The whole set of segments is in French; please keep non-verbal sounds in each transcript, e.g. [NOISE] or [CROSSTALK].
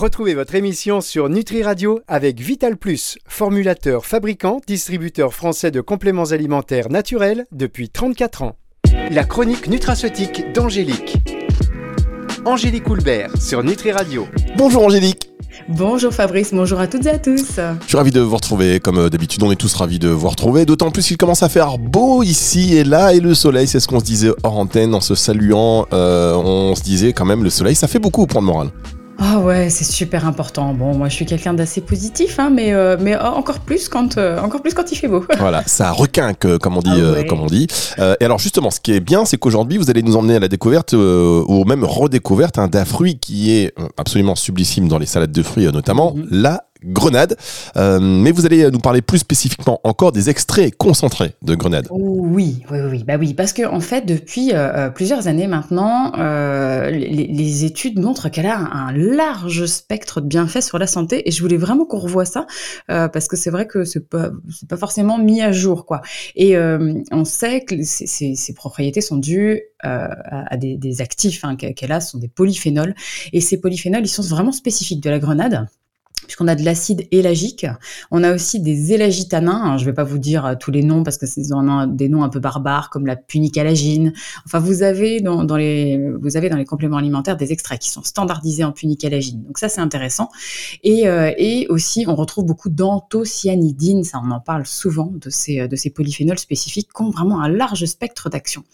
Retrouvez votre émission sur Nutri Radio avec Vital Plus, formulateur, fabricant, distributeur français de compléments alimentaires naturels depuis 34 ans. La chronique nutraceutique d'Angélique. Angélique Houlbert sur Nutri Radio. Bonjour Angélique. Bonjour Fabrice, bonjour à toutes et à tous. Je suis ravi de vous retrouver, comme euh, d'habitude on est tous ravis de vous retrouver, d'autant plus qu'il commence à faire beau ici et là, et le soleil, c'est ce qu'on se disait hors antenne en se saluant, euh, on se disait quand même le soleil, ça fait beaucoup pour le moral. Ah ouais, c'est super important. Bon, moi je suis quelqu'un d'assez positif, hein, mais, euh, mais encore, plus quand, euh, encore plus quand il fait beau. [LAUGHS] Voilà, ça requinque, comme on dit. Ah comme on dit. et alors justement, ce qui est bien, c'est qu'aujourd'hui, vous allez nous emmener à la découverte, ou même redécouverte, d'un fruit qui est absolument sublissime dans les salades de fruits notamment, mm-hmm. la grenade. Euh, mais vous allez nous parler plus spécifiquement encore des extraits concentrés de grenade. Oui, oui, oui, bah oui, parce que en fait, depuis euh, euh, plusieurs années maintenant, les, études montrent qu'elle a un, large spectre de bienfaits sur la santé, et je voulais vraiment qu'on revoie ça parce que c'est vrai que c'est pas, pas forcément mis à jour, quoi. Et on sait que ces, propriétés sont dues à, des, actifs hein, qu'elle a, sont des polyphénols, et ces polyphénols, ils sont vraiment spécifiques de la grenade puisqu'on a de l'acide élagique. On a aussi des élagitanins. je ne vais pas vous dire euh, tous les noms parce que c'est des noms un peu barbares comme la punicalagine. Enfin, vous avez dans, les compléments alimentaires des extraits qui sont standardisés en punicalagine. Donc ça, c'est intéressant. Et, euh, aussi, on retrouve beaucoup d'anthocyanidine. Ça, on en parle souvent de ces polyphénols spécifiques qui ont vraiment un large spectre d'action.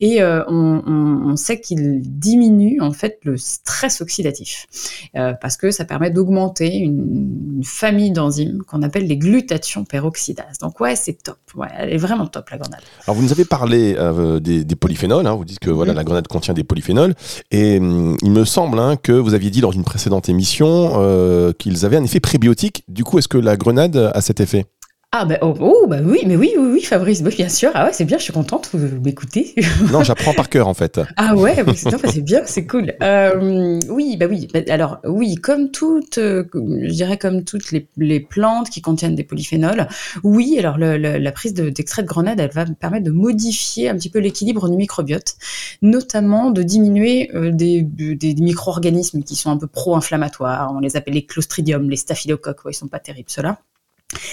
Et euh, on, on, sait qu'ils diminuent en fait le stress oxydatif parce que ça permet d'augmenter une une, famille d'enzymes qu'on appelle les glutathions peroxydases. Donc ouais, c'est top. Ouais, elle est vraiment top la grenade. Alors vous nous avez parlé euh, des, polyphénols. Hein. vous dites que voilà mm. la grenade contient des polyphénols et hum, il me semble hein, que vous aviez dit lors d'une précédente émission euh, qu'ils avaient un effet prébiotique. Du coup, est-ce que la grenade a cet effet? Ah bah, oh, oh, bah oui, mais oui, oui, oui, Fabrice, bah, bien sûr. Ah ouais, c'est bien, je suis contente, vous m'écoutez. [LAUGHS] non, j'apprends par cœur en fait. Ah ouais, bah, c'est bien, c'est cool. Euh, oui, bah oui. Alors oui, comme toutes, euh, je dirais comme toutes les, plantes qui contiennent des polyphénols, oui. Alors la prise d'extrait de, grenade, elle va permettre de modifier un petit peu l'équilibre du microbiote, notamment de diminuer euh, des, des, micro-organismes qui sont un peu pro-inflammatoires. On les appelle les clostridium, les staphylocoques. Ouais, ils sont pas terribles ceux-là.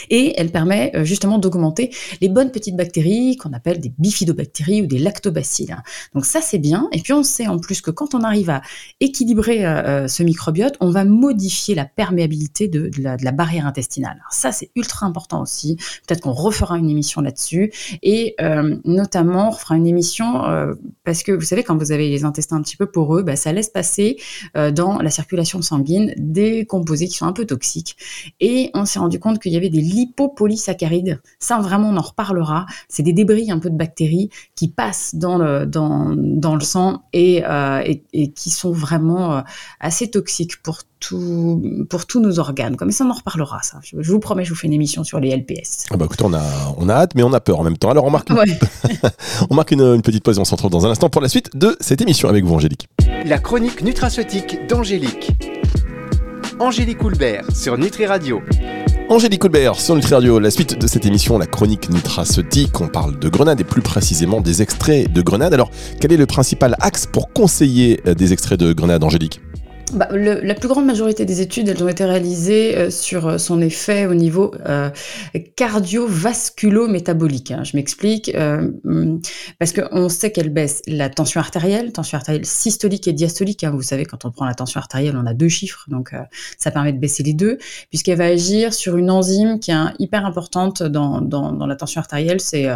Et elle permet euh, justement d'augmenter les bonnes petites bactéries qu'on appelle des bifidobactéries ou des lactobacilles. Donc ça c'est bien. Et puis on sait en plus que quand on arrive à équilibrer euh, euh, ce microbiote, on va modifier la perméabilité de, la, barrière intestinale. Alors ça c'est ultra important aussi. Peut-être qu'on refera une émission là-dessus. Et notamment on refera une émission parce que vous savez quand vous avez les intestins un petit peu poreux, bah, ça laisse passer dans la circulation sanguine des composés qui sont un peu toxiques. Et on s'est rendu compte qu'il y avait des lipopolysaccharides. Ça, vraiment, on en reparlera. C'est des débris un peu de bactéries qui passent dans le, dans, dans le sang et, euh, et, qui sont vraiment euh, assez toxiques pour tout, pour tous nos organes. Comme ça, on en reparlera, ça. Je, vous promets, je vous fais une émission sur les LPS. Ah bah écoutez, on a, on a hâte, mais on a peur en même temps. Alors, on marque, [LAUGHS] on marque une, une, petite pause et on se retrouve dans un instant pour la suite de cette émission avec vous, Angélique. La chronique nutraceutique d'Angélique. Angélique Houlbert sur Nutri Radio. Angélique Colbert sur Nutri Radio, la suite de cette émission, la chronique nutraceutique. On parle de grenade et plus précisément des extraits de grenade. Alors, quel est le principal axe pour conseiller euh, des extraits de grenade, Angélique? Bah, la plus grande majorité des études, elles ont été réalisées euh, sur euh, son effet au niveau euh, cardiovasculo-métabolique. Hein. Je m'explique, euh, mm, parce qu'on sait qu'elle baisse la tension artérielle, tension artérielle systolique et diastolique. Hein. Vous savez, quand on prend la tension artérielle, on a deux chiffres, donc ça permet de baisser les deux, puisqu'elle va agir sur une enzyme qui est hyper importante dans, dans, dans, la tension artérielle, c'est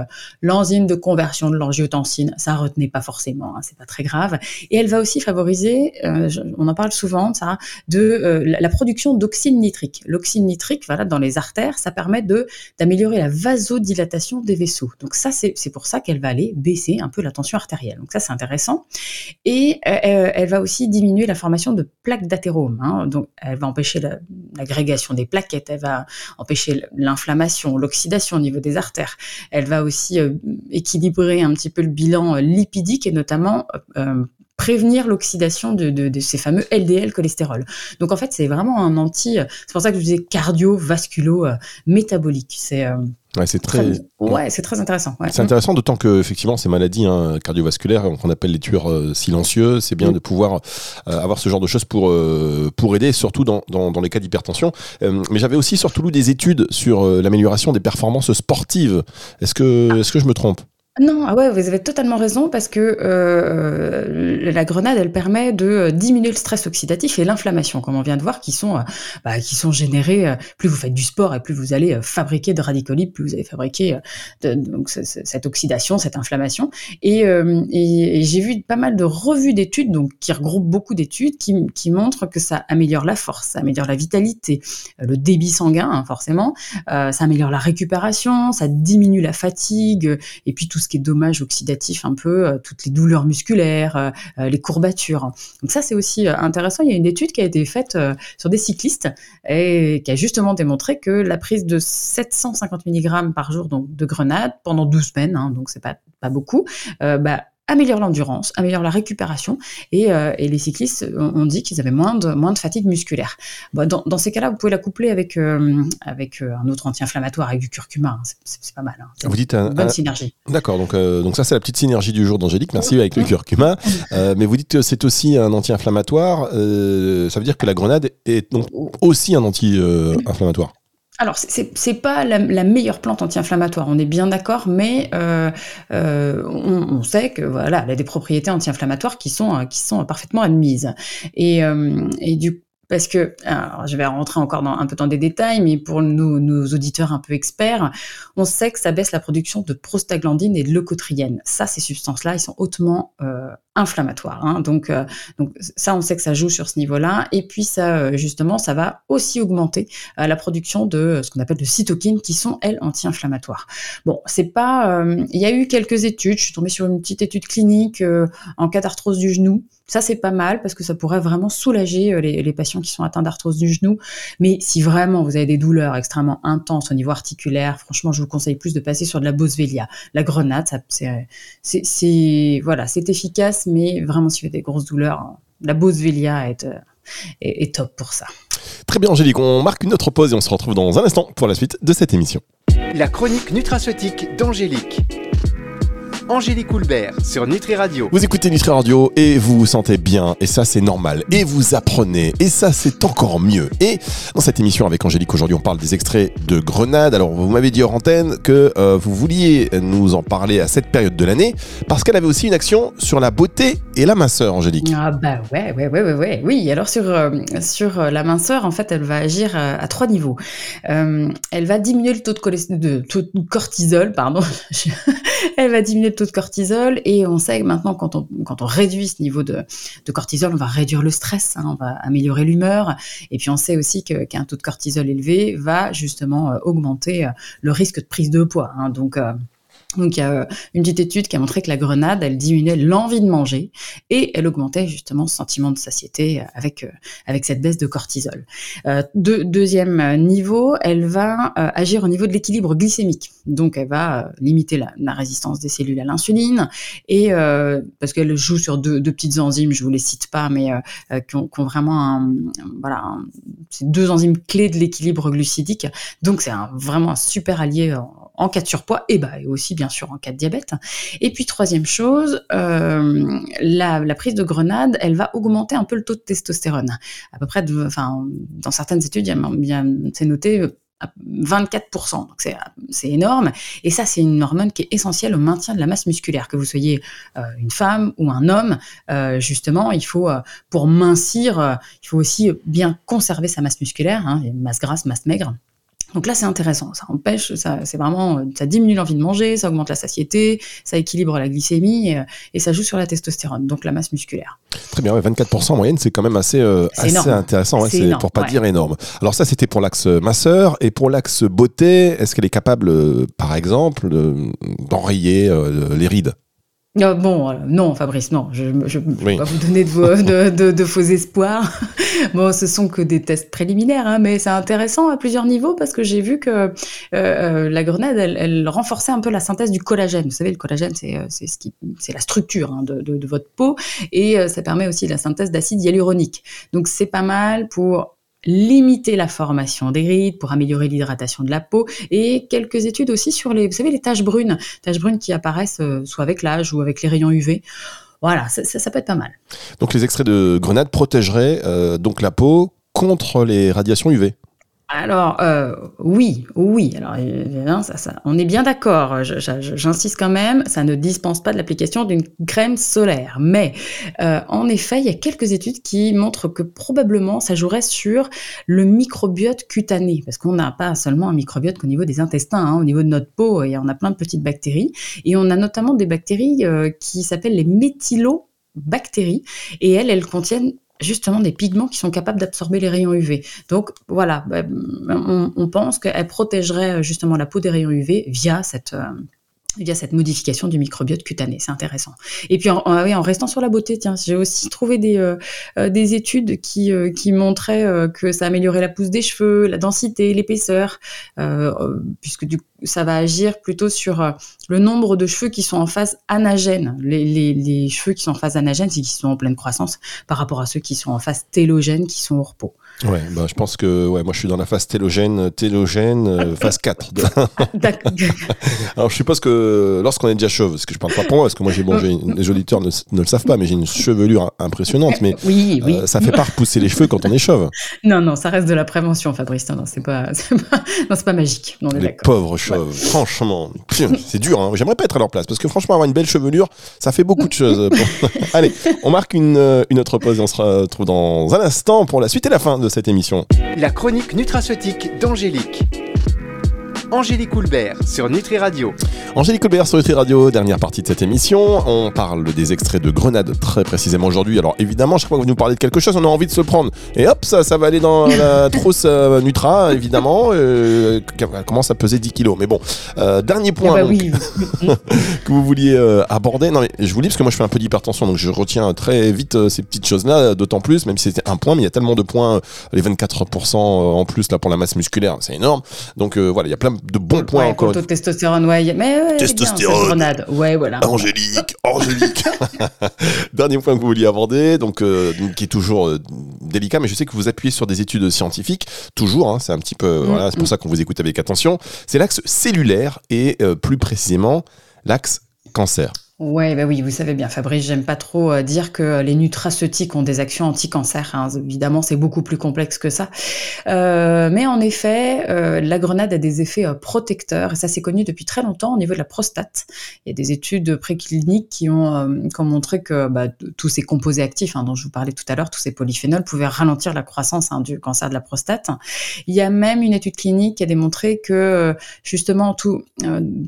l'enzyme de conversion de l'angiotensine. Ça retenait pas forcément, hein, c'est pas très grave. Et elle va aussi favoriser, on en parle souvent, souvent ça, de euh, la production d'oxyde nitrique. L'oxyde nitrique, voilà, dans les artères, ça permet de d'améliorer la vasodilatation des vaisseaux. Donc ça, c'est pour ça qu'elle va aller baisser un peu la tension artérielle. Donc ça, c'est intéressant. Et euh, euh, elle va aussi diminuer la formation de plaques d'athérome. Hein. Donc elle va empêcher l'agrégation des plaquettes, elle va empêcher l'inflammation, l'oxydation au niveau des artères. Elle va aussi équilibrer un petit peu le bilan lipidique et notamment prévenir l'oxydation de, ces fameux LDL cholestérol. Donc en fait, c'est vraiment un anti. C'est pour ça que je disais cardiovasculo-métabolique. C'est euh, Ouais, c'est très, ouais, c'est très intéressant. C'est intéressant, d'autant que effectivement ces maladies hein, cardiovasculaires qu'on appelle les tueurs euh, silencieux, c'est bien de pouvoir euh, avoir ce genre de choses pour euh, pour aider, surtout dans, dans, dans les cas d'hypertension. mais j'avais aussi surtout lu des études sur l'amélioration des performances sportives. Est-ce que ah. est-ce que je me trompe? Non, ah ouais, vous avez totalement raison parce que euh, la grenade, elle permet de euh, diminuer le stress oxydatif et l'inflammation, comme on vient de voir, qui sont, euh, bah, qui sont générés. plus vous faites du sport et plus vous allez fabriquer de radicaux plus vous allez fabriquer donc, cette oxydation, cette inflammation. Et, et, j'ai vu pas mal de revues d'études, donc qui regroupent beaucoup d'études, qui, qui, montrent que ça améliore la force, ça améliore la vitalité, le débit sanguin, hein, forcément, ça améliore la récupération, ça diminue la fatigue, et puis tout ce qui est dommage oxydatif un peu, euh, toutes les douleurs musculaires, euh, euh, les courbatures. Donc ça, c'est aussi intéressant. Il y a une étude qui a été faite sur des cyclistes et qui a justement démontré que la prise de 750 mg par jour donc, de grenade pendant 12 semaines, hein, donc c'est pas, pas beaucoup, bah, améliore l'endurance, améliore la récupération, et, euh, et les cyclistes ont dit qu'ils avaient moins de, moins de fatigue musculaire. Dans, dans, ces cas-là, vous pouvez la coupler avec, euh, avec euh, un autre anti-inflammatoire, avec du curcuma, hein. c'est pas mal. Hein. Vous dites une bonne synergie. D'accord, donc, donc ça c'est la petite synergie du jour d'Angélique, merci avec le curcuma. mais vous dites que c'est aussi un anti-inflammatoire, ça veut dire que la grenade est donc aussi un anti-inflammatoire alors, c'est pas la, meilleure plante anti-inflammatoire, on est bien d'accord, mais euh, euh, on, sait que voilà, elle a des propriétés anti-inflammatoires qui sont qui sont parfaitement admises. Et, euh, et du parce que, alors je vais rentrer encore dans, un peu dans des détails, mais pour nos, nos, auditeurs un peu experts, on sait que ça baisse la production de prostaglandine et de leucotriène. Ça, ces substances-là, elles sont hautement euh, inflammatoires. Hein. Donc, euh, donc ça, on sait que ça joue sur ce niveau-là. Et puis ça, euh, justement, ça va aussi augmenter euh, la production de ce qu'on appelle de cytokines, qui sont elles anti-inflammatoires. Bon, c'est pas. Il y a eu quelques études. Je suis tombée sur une petite étude clinique en cas d'arthrose du genou. Ça, c'est pas mal parce que ça pourrait vraiment soulager les, les patients qui sont atteints d'arthrose du genou. Mais si vraiment vous avez des douleurs extrêmement intenses au niveau articulaire, franchement, je vous conseille plus de passer sur de la boswellia. La grenade, c'est voilà, c'est efficace, mais vraiment si vous avez des grosses douleurs, la boswellia est, euh, est, est top pour ça. Très bien, Angélique. On marque une autre pause et on se retrouve dans un instant pour la suite de cette émission. La chronique nutraceutique d'Angélique. Angélique Coulbert sur Nutri Radio. Vous écoutez Nutri Radio et vous vous sentez bien, et ça c'est normal, et vous apprenez, et ça c'est encore mieux. Et dans cette émission avec Angélique, aujourd'hui on parle des extraits de grenade. Alors vous m'avez dit hors antenne que euh, vous vouliez nous en parler à cette période de l'année, parce qu'elle avait aussi une action sur la beauté et la minceur, Angélique. Ah bah ouais, ouais, ouais, ouais, ouais. Oui, alors sur, euh, sur euh, la minceur, en fait, elle va agir à, trois niveaux. elle va diminuer le taux de, de, taux de cortisol, pardon. [LAUGHS] elle va diminuer le taux de cortisol et on sait maintenant quand on, quand on réduit ce niveau de, de cortisol, on va réduire le stress, hein, on va améliorer l'humeur et puis on sait aussi qu'un taux de cortisol élevé va justement euh, augmenter euh, le risque de prise de poids. Hein, donc euh, donc il y a euh, une petite étude qui a montré que la grenade, elle diminuait l'envie de manger et elle augmentait justement ce sentiment de satiété euh, avec euh, avec cette baisse de cortisol. Deuxième niveau, elle va agir au niveau de l'équilibre glycémique. Donc elle va limiter la, résistance des cellules à l'insuline et parce qu'elle joue sur deux, deux, petites enzymes, je vous les cite pas, mais qui ont, vraiment voilà, deux enzymes clés de l'équilibre glucidique. Donc c'est vraiment un super allié cas de surpoids et, bah, aussi bien sûr en cas de diabète. Et puis troisième chose, euh, la, prise de grenade, elle va augmenter un peu le taux de testostérone. À peu près, enfin, dans certaines études, c'est noté 24%. Donc c'est énorme. Et ça, c'est une hormone qui est essentielle au maintien de la masse musculaire. Que vous soyez euh, une femme ou un homme, euh, justement, il faut, pour mincir, il faut aussi bien conserver sa masse musculaire, hein, masse grasse, masse maigre. Donc là, c'est intéressant. Ça empêche, ça, c'est vraiment, ça diminue l'envie de manger, ça augmente la satiété, ça équilibre la glycémie et, ça joue sur la testostérone, donc la masse musculaire. Très bien, 24% en moyenne, c'est quand même assez, euh, assez intéressant. c'est pour pas dire énorme. Alors ça, c'était pour l'axe masseur et pour l'axe beauté. Est-ce qu'elle est capable, euh, par exemple, d'enrayer euh, les rides? Ah, bon, euh, non, Fabrice, non, je ne vais pas vous donner de, [LAUGHS] faux espoirs. [LAUGHS] bon, ce sont que des tests préliminaires, hein, mais c'est intéressant à plusieurs niveaux parce que j'ai vu que euh, euh, la grenade, elle, renforçait un peu la synthèse du collagène. Vous savez, le collagène, c'est ce qui, c'est la structure hein, de, votre peau et ça permet aussi la synthèse d'acide hyaluronique. Donc c'est pas mal pour limiter la formation des rides, pour améliorer l'hydratation de la peau, et quelques études aussi sur les, vous savez, les taches brunes, taches brunes qui apparaissent euh, soit avec l'âge ou avec les rayons UV. Voilà, ça, ça, peut être pas mal. Donc les extraits de grenade protégeraient euh, donc la peau contre les radiations UV alors euh, oui, oui. Alors ça, on est bien d'accord. J'insiste quand même, ça ne dispense pas de l'application d'une crème solaire. Mais euh, en effet, il y a quelques études qui montrent que probablement ça jouerait sur le microbiote cutané, parce qu'on n'a pas seulement un microbiote au niveau des intestins, hein, au niveau de notre peau, et on a plein de petites bactéries, et on a notamment des bactéries euh, qui s'appellent les méthylobactéries, et elles, elles contiennent justement des pigments qui sont capables d'absorber les rayons UV. Donc voilà, bah, on, pense qu'elle protégerait euh, justement la peau des rayons UV via cette, euh, via cette modification du microbiote cutané. C'est intéressant. Et puis, en, restant sur la beauté, tiens, j'ai aussi trouvé des, euh, des études qui, qui montraient que ça améliorait la pousse des cheveux, la densité, l'épaisseur, puisque du, ça va agir plutôt sur le nombre de cheveux qui sont en phase anagène. Les, les, les cheveux qui sont en phase anagène, c'est qui sont en pleine croissance par rapport à ceux qui sont en phase télogène, qui sont au repos. Ouais, bah, je pense que ouais, moi je suis dans la phase télogène, télogène, [LAUGHS] phase 4. [LAUGHS] [LAUGHS] Alors je suppose que lorsqu'on est déjà chauve, parce que je parle pas pour moi, parce que moi j'ai bon, les auditeurs ne, le savent pas, mais j'ai une chevelure impressionnante, mais oui, oui. Euh, ça fait pas repousser les cheveux quand on est chauve. Non, non, ça reste de la prévention, Fabrice. Non, c'est pas, pas, pas magique. les pauvres chauves, franchement, c'est dur. Hein. J'aimerais pas être à leur place, parce que franchement avoir une belle chevelure, ça fait beaucoup de choses. [LAUGHS] Allez, on marque une, une autre pause et on se retrouve dans un instant pour la suite et la fin de cette émission. La chronique nutraceutique d'Angélique. Angélique Coulbert sur Nutri Radio. Angélique Coulbert sur Nutri Radio, dernière partie de cette émission. On parle des extraits de grenade très précisément aujourd'hui. Alors évidemment, chaque fois que vous nous parlez de quelque chose, on a envie de se prendre. Et hop, ça, ça va aller dans la [LAUGHS] trousse euh, Nutra, évidemment. Euh, commence à peser 10 kilos? Mais bon, euh, dernier point eh ben [LAUGHS] que vous vouliez euh, aborder. Non mais je vous dis parce que moi je fais un peu d'hypertension, donc je retiens très vite ces petites choses-là, d'autant plus, même si c'était un point, mais il y a tellement de points, les 24% en plus là pour la masse musculaire, c'est énorme. Donc voilà, il y a plein de bons points encore. Taux de testostérone, ouais. Mais testostérone. ouais, voilà. Angélique, Angélique. [LAUGHS] Dernier point que vous vouliez aborder, donc euh, qui est toujours euh, délicat, mais je sais que vous appuyez sur des études scientifiques, toujours. Hein, c'est un petit peu, mm, voilà, c'est pour ça qu'on vous écoute avec attention. C'est l'axe cellulaire et euh, plus précisément l'axe cancer. Ouais, bah oui, vous savez bien, Fabrice, j'aime pas trop euh, dire que les nutraceutiques ont des actions anti-cancer. Hein. Évidemment, c'est beaucoup plus complexe que ça. Euh, mais en effet, euh, la grenade a des effets protecteurs, et ça c'est connu depuis très longtemps au niveau de la prostate. Il y a des études précliniques qui ont, qui ont montré que bah, tous ces composés actifs hein, dont je vous parlais tout à l'heure, tous ces polyphénols, pouvaient ralentir la croissance hein, du cancer de la prostate. Il y a même une étude clinique qui a démontré que justement tout,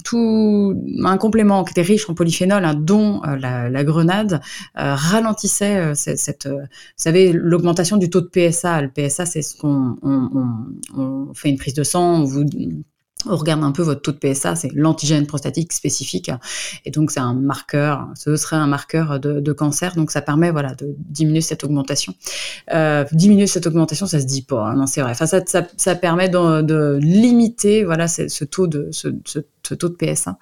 tout un complément qui était riche en polyphénols dont euh, la, grenade, euh, ralentissait euh, cette, vous savez, l'augmentation du taux de PSA. Le PSA, c'est ce qu'on on, fait une prise de sang, on vous on regarde un peu votre taux de PSA, c'est l'antigène prostatique spécifique, et donc c'est un marqueur, ce serait un marqueur de, cancer, donc ça permet voilà de diminuer cette augmentation. diminuer cette augmentation, ça se dit pas, hein, non c'est vrai. Enfin ça, ça, permet de, limiter voilà ce, taux de ce taux de PSA.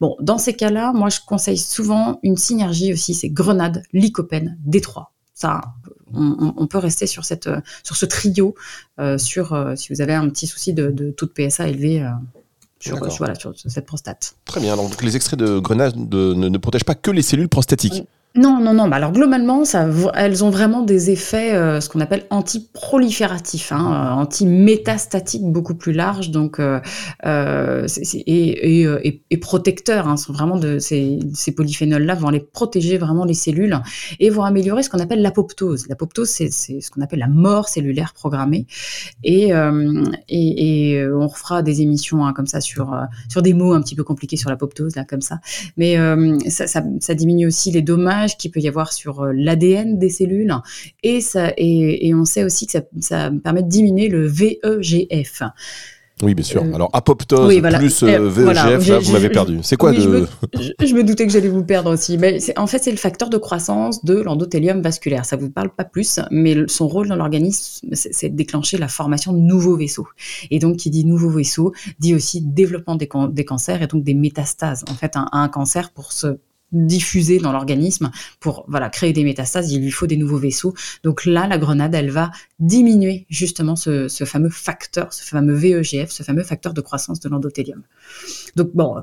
Bon, dans ces cas-là, moi je conseille souvent une synergie aussi, c'est grenade, lycopène, D3. Ça, on, peut rester sur, cette, sur ce trio, euh, sur, euh, si vous avez un petit souci de, taux de PSA élevé. Euh, sur, voilà, sur, cette prostate. Très bien. donc les extraits de grenade ne, ne, protègent pas que les cellules prostatiques. Non, non, non. Bah, alors globalement, elles ont vraiment des effets, euh, ce qu'on appelle antiprolifératifs, hein, euh, anti-métastatiques beaucoup plus larges, donc euh, et, protecteurs. Hein, sont vraiment ces, polyphénols-là vont aller protéger vraiment les cellules et vont améliorer ce qu'on appelle l'apoptose. L'apoptose, c'est ce qu'on appelle la mort cellulaire programmée. Et, on refera des émissions hein, comme ça sur des mots un petit peu compliqués sur l'apoptose là comme ça. Mais ça diminue aussi les dommages qu'il peut y avoir sur euh, l'ADN des cellules. Et, ça, et, on sait aussi que ça, ça permet de diminuer le VEGF. Oui, bien sûr. Euh, Alors, apoptose plus euh, VEGF, vous m'avez perdu. C'est quoi je, me, doutais que j'allais vous perdre aussi. Mais en fait, c'est le facteur de croissance de l'endothélium vasculaire. Ça vous parle pas plus, mais son rôle dans l'organisme, c'est de déclencher la formation de nouveaux vaisseaux. Et donc, qui dit nouveaux vaisseaux, dit aussi développement des, des cancers et donc des métastases. En fait, un, un cancer, pour se diffuser dans l'organisme pour voilà créer des métastases, il lui faut des nouveaux vaisseaux. Donc là, la grenade, elle va diminuer justement ce, fameux facteur, ce fameux VEGF, ce fameux facteur de croissance de l'endothélium. Donc bon,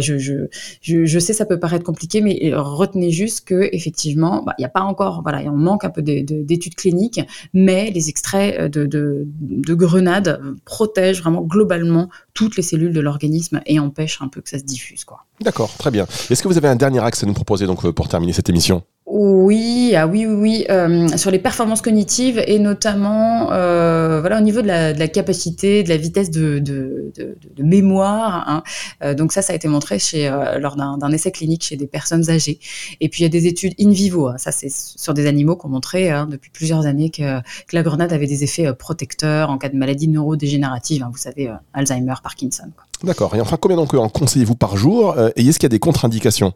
je, je, je, sais ça peut paraître compliqué, mais retenez juste que effectivement, bah, il n'y a pas encore, voilà, on manque un peu d'études cliniques, mais les extraits de, de, de grenades protègent vraiment globalement toutes les cellules de l'organisme et empêchent un peu que ça se diffuse. D'accord, très bien. Est-ce que vous avez un dernier axe à nous proposer donc euh, pour terminer cette émission? Oui, ah oui, oui, oui. Euh, sur les performances cognitives et notamment, euh, voilà, au niveau de la, capacité, de la vitesse de, de, mémoire. Hein. Euh, donc ça, ça a été montré chez, lors d'un essai clinique chez des personnes âgées. Et puis il y a des études in vivo. Hein. Ça, c'est sur des animaux qui ont montré hein, depuis plusieurs années que, que, la grenade avait des effets protecteurs en cas de maladie neurodégénérative. Hein, vous savez, Alzheimer, Parkinson. D'accord. Et enfin, combien donc en conseillez-vous par jour Et est-ce qu'il y a des contre-indications?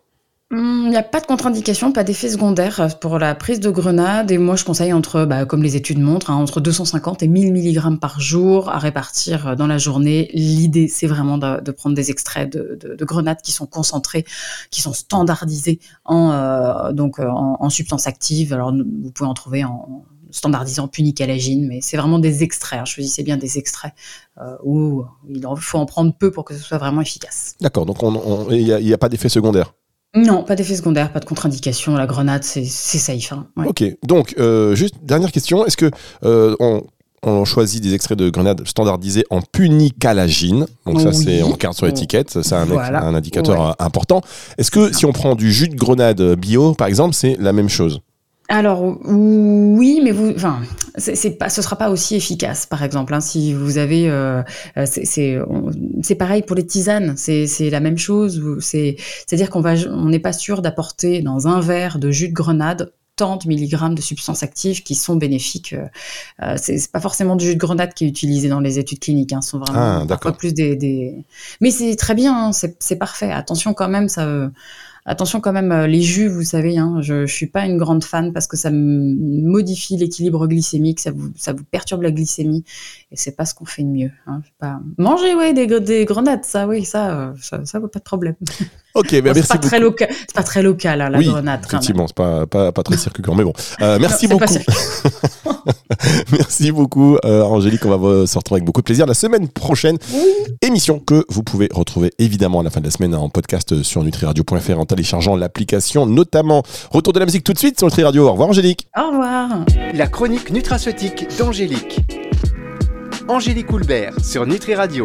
Il hmm, n'y a pas de contre-indication, pas d'effet secondaire euh, pour la prise de grenade. Et moi, je conseille entre, bah, comme les études montrent, hein, entre 250 et 1000 mg par jour à répartir euh, dans la journée. L'idée, c'est vraiment de, prendre des extraits de, de, grenades qui sont concentrés, qui sont standardisés en, euh, donc, en, substances actives. Alors, vous pouvez en trouver en, standardisant punicalagine, mais c'est vraiment des extraits. Hein. Choisissez bien des extraits où il faut en prendre peu pour que ce soit vraiment efficace. D'accord, donc il n'y a, a, pas d'effet secondaire? Non, pas d'effet secondaire, pas de contre-indication. La grenade, c'est safe. Hein. Ok, donc euh, juste dernière question, est-ce que euh, on, choisit des extraits de grenade standardisés en punicalagine? Donc ça, c'est on regarde sur l'étiquette, c'est un, un, indicateur euh, important. Est-ce que si on prend du jus de grenade bio, par exemple, c'est la même chose? Alors oui, mais vous, enfin, c'est pas, ce sera pas aussi efficace, par exemple. Hein, si vous avez, euh, euh c'est pareil pour les tisanes, c'est la même chose. C'est à dire qu'on va, on n'est pas sûr d'apporter dans un verre de jus de grenade tant de milligrammes de substances actives qui sont bénéfiques. Euh, euh c'est pas forcément du jus de grenade qui est utilisé dans les études cliniques, hein, sont vraiment ah, plus des, des... Mais c'est très bien, hein, c'est parfait. Attention quand même, ça Attention quand même, euh, les jus, vous savez, hein, je, ne suis pas une grande fan parce que ça modifie l'équilibre glycémique, ça vous, ça vous perturbe la glycémie et c'est pas ce qu'on fait de mieux. Hein. Pas... Manger, ouais, des, des grenades, ça, oui, ça, euh, ça, ça vaut pas de problème. [LAUGHS] Ok, ben merci pas beaucoup. Très local, c'est pas très local, hein, la oui, grenade. Effectivement, c'est pas, pas, pas très circulaire, mais bon. Euh, merci beaucoup. [LAUGHS] merci beaucoup, euh, Angélique. On va se retrouver avec beaucoup de plaisir la semaine prochaine. Émission que vous pouvez retrouver évidemment à la fin de la semaine en podcast sur nutriradio.fr en téléchargeant l'application, notamment. Retour de la musique tout de suite sur Nutri Radio. Au revoir, Angélique. Au revoir. La chronique nutraceutique d'Angélique. Angélique Houlbert sur Nutri Radio.